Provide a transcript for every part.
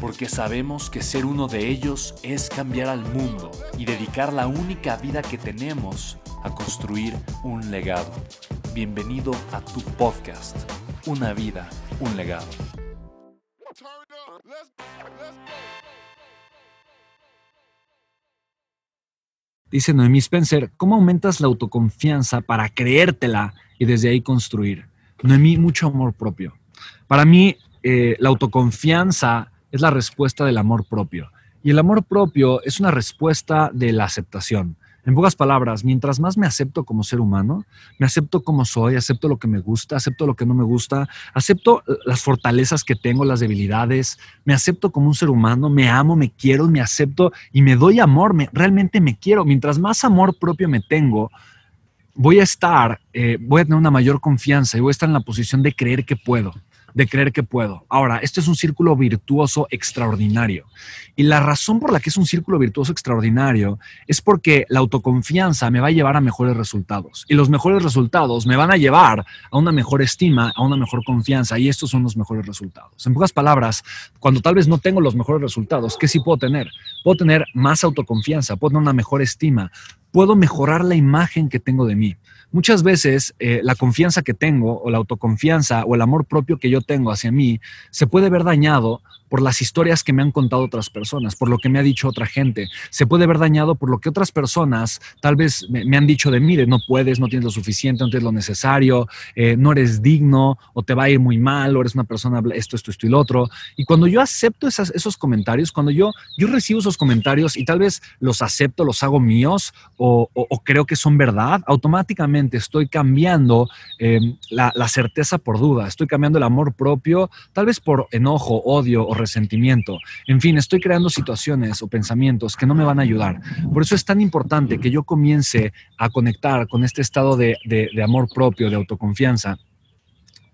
porque sabemos que ser uno de ellos es cambiar al mundo y dedicar la única vida que tenemos a construir un legado. Bienvenido a tu podcast, Una vida, un legado. Dice Noemí Spencer, ¿cómo aumentas la autoconfianza para creértela y desde ahí construir? Noemí, mucho amor propio. Para mí, eh, la autoconfianza es la respuesta del amor propio. Y el amor propio es una respuesta de la aceptación. En pocas palabras, mientras más me acepto como ser humano, me acepto como soy, acepto lo que me gusta, acepto lo que no me gusta, acepto las fortalezas que tengo, las debilidades, me acepto como un ser humano, me amo, me quiero, me acepto y me doy amor, me, realmente me quiero. Mientras más amor propio me tengo, voy a estar, eh, voy a tener una mayor confianza y voy a estar en la posición de creer que puedo de creer que puedo. Ahora, esto es un círculo virtuoso extraordinario. Y la razón por la que es un círculo virtuoso extraordinario es porque la autoconfianza me va a llevar a mejores resultados. Y los mejores resultados me van a llevar a una mejor estima, a una mejor confianza. Y estos son los mejores resultados. En pocas palabras, cuando tal vez no tengo los mejores resultados, ¿qué sí puedo tener? Puedo tener más autoconfianza, puedo tener una mejor estima, puedo mejorar la imagen que tengo de mí. Muchas veces eh, la confianza que tengo o la autoconfianza o el amor propio que yo tengo hacia mí se puede ver dañado por las historias que me han contado otras personas, por lo que me ha dicho otra gente. Se puede ver dañado por lo que otras personas tal vez me, han dicho de mí, de no puedes, no tienes lo suficiente, no tienes lo necesario, eh, no eres digno o te va a ir muy mal o eres una persona esto, esto, esto y lo otro. Y cuando yo acepto esos comentarios, cuando yo, yo recibo esos comentarios y tal vez los acepto, los hago míos o, creo que son verdad, automáticamente estoy cambiando eh, la, la certeza por duda, estoy cambiando el amor propio, tal vez por enojo, odio o resentimiento. En fin, estoy creando situaciones o pensamientos que no me van a ayudar. Por eso es tan importante que yo comience a conectar con este estado de, amor propio, de autoconfianza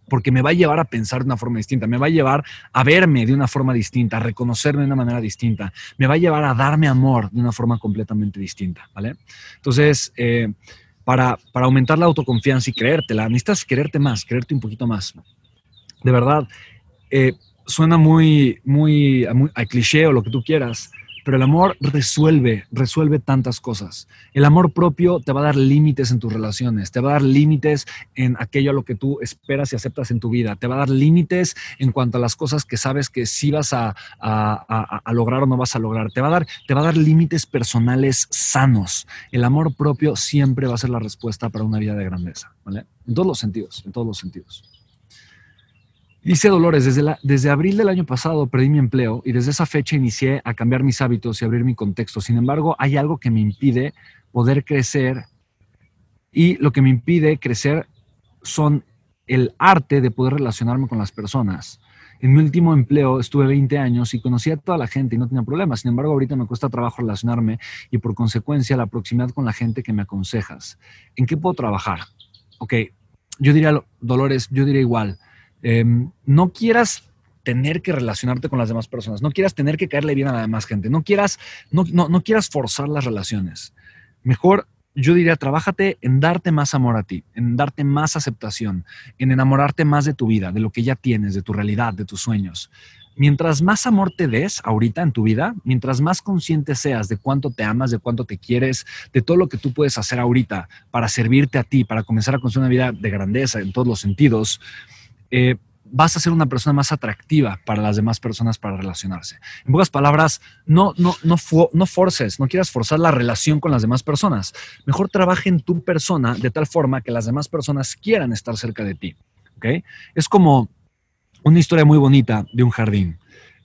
porque me va a llevar a pensar de una forma distinta, me va a llevar a verme de una forma distinta, a reconocerme de una manera distinta, me va a llevar a darme amor de una forma completamente distinta, ¿vale? Entonces, eh, para, aumentar la autoconfianza y creértela, necesitas quererte más, quererte un poquito más. De verdad, eh, suena muy, muy, muy a cliché o lo que tú quieras, pero el amor resuelve, resuelve tantas cosas. El amor propio te va a dar límites en tus relaciones, te va a dar límites en aquello a lo que tú esperas y aceptas en tu vida, te va a dar límites en cuanto a las cosas que sabes que sí vas a, lograr o no vas a lograr, te va a dar, te va a dar límites personales sanos. El amor propio siempre va a ser la respuesta para una vida de grandeza, ¿vale? En todos los sentidos, en todos los sentidos. Dice Dolores, desde, desde abril del año pasado perdí mi empleo y desde esa fecha inicié a cambiar mis hábitos y abrir mi contexto. Sin embargo, hay algo que me impide poder crecer y lo que me impide crecer son el arte de poder relacionarme con las personas. En mi último empleo estuve 20 años y conocía a toda la gente y no tenía problemas. Sin embargo, ahorita me cuesta trabajo relacionarme y por consecuencia la proximidad con la gente que me aconsejas. ¿En qué puedo trabajar? Ok, yo diría, Dolores, yo diría igual Em, no quieras tener que relacionarte con las demás personas, no quieras tener que caerle bien a la demás gente, no quieras, no, no, quieras forzar las relaciones. Mejor, yo diría, trabájate en darte más amor a ti, en darte más aceptación, en enamorarte más de tu vida, de lo que ya tienes, de tu realidad, de tus sueños. Mientras más amor te des ahorita en tu vida, mientras más consciente seas de cuánto te amas, de cuánto te quieres, de todo lo que tú puedes hacer ahorita para servirte a ti, para comenzar a construir una vida de grandeza en todos los sentidos, eh, vas a ser una persona más atractiva para las demás personas para relacionarse. En pocas palabras, no, no, no, no forces, no quieras forzar la relación con las demás personas. Mejor trabaja en tu persona de tal forma que las demás personas quieran estar cerca de ti. ¿okay? Es como una historia muy bonita de un jardín.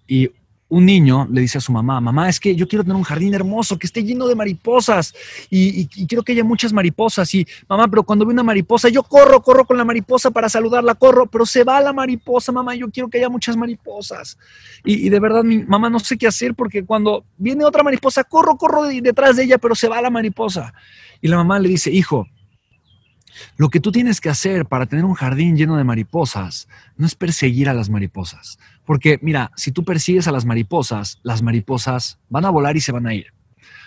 Y un niño le dice a su mamá, mamá, es que yo quiero tener un jardín hermoso, que esté lleno de mariposas y, quiero que haya muchas mariposas. Y mamá, pero cuando ve una mariposa, yo corro, corro con la mariposa para saludarla, corro, pero se va la mariposa, mamá, yo quiero que haya muchas mariposas. Y, de verdad, mi mamá no sé qué hacer porque cuando viene otra mariposa, corro, corro detrás de ella, pero se va la mariposa. Y la mamá le dice, hijo, lo que tú tienes que hacer para tener un jardín lleno de mariposas no es perseguir a las mariposas. Porque mira, si tú persigues a las mariposas, las mariposas van a volar y se van a ir.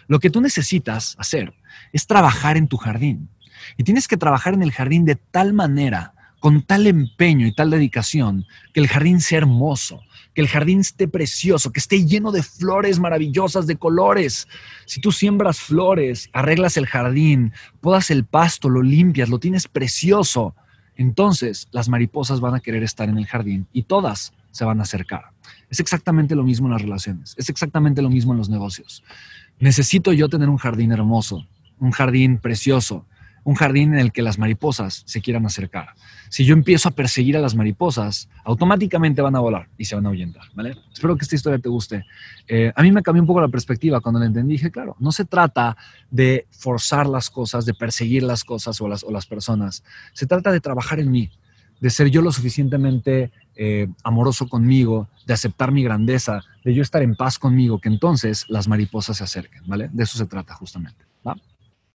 Lo que tú necesitas hacer es trabajar en tu jardín. Y tienes que trabajar en el jardín de tal manera, con tal empeño y tal dedicación, que el jardín sea hermoso, que el jardín esté precioso, que esté lleno de flores maravillosas, de colores. Si tú siembras flores, arreglas el jardín, podas el pasto, lo limpias, lo tienes precioso, entonces las mariposas van a querer estar en el jardín y todas se van a acercar. Es exactamente lo mismo en las relaciones, es exactamente lo mismo en los negocios. Necesito yo tener un jardín hermoso, un jardín precioso, un jardín en el que las mariposas se quieran acercar. Si yo empiezo a perseguir a las mariposas, automáticamente van a volar y se van a ahuyentar, ¿vale? Espero que esta historia te guste. Eh, a mí me cambió un poco la perspectiva cuando la entendí. Dije, claro, no se trata de forzar las cosas, de perseguir las cosas o las, o las personas. Se trata de trabajar en mí, de ser yo lo suficientemente eh, amoroso conmigo, de aceptar mi grandeza, de yo estar en paz conmigo, que entonces las mariposas se acerquen, ¿vale? De eso se trata justamente.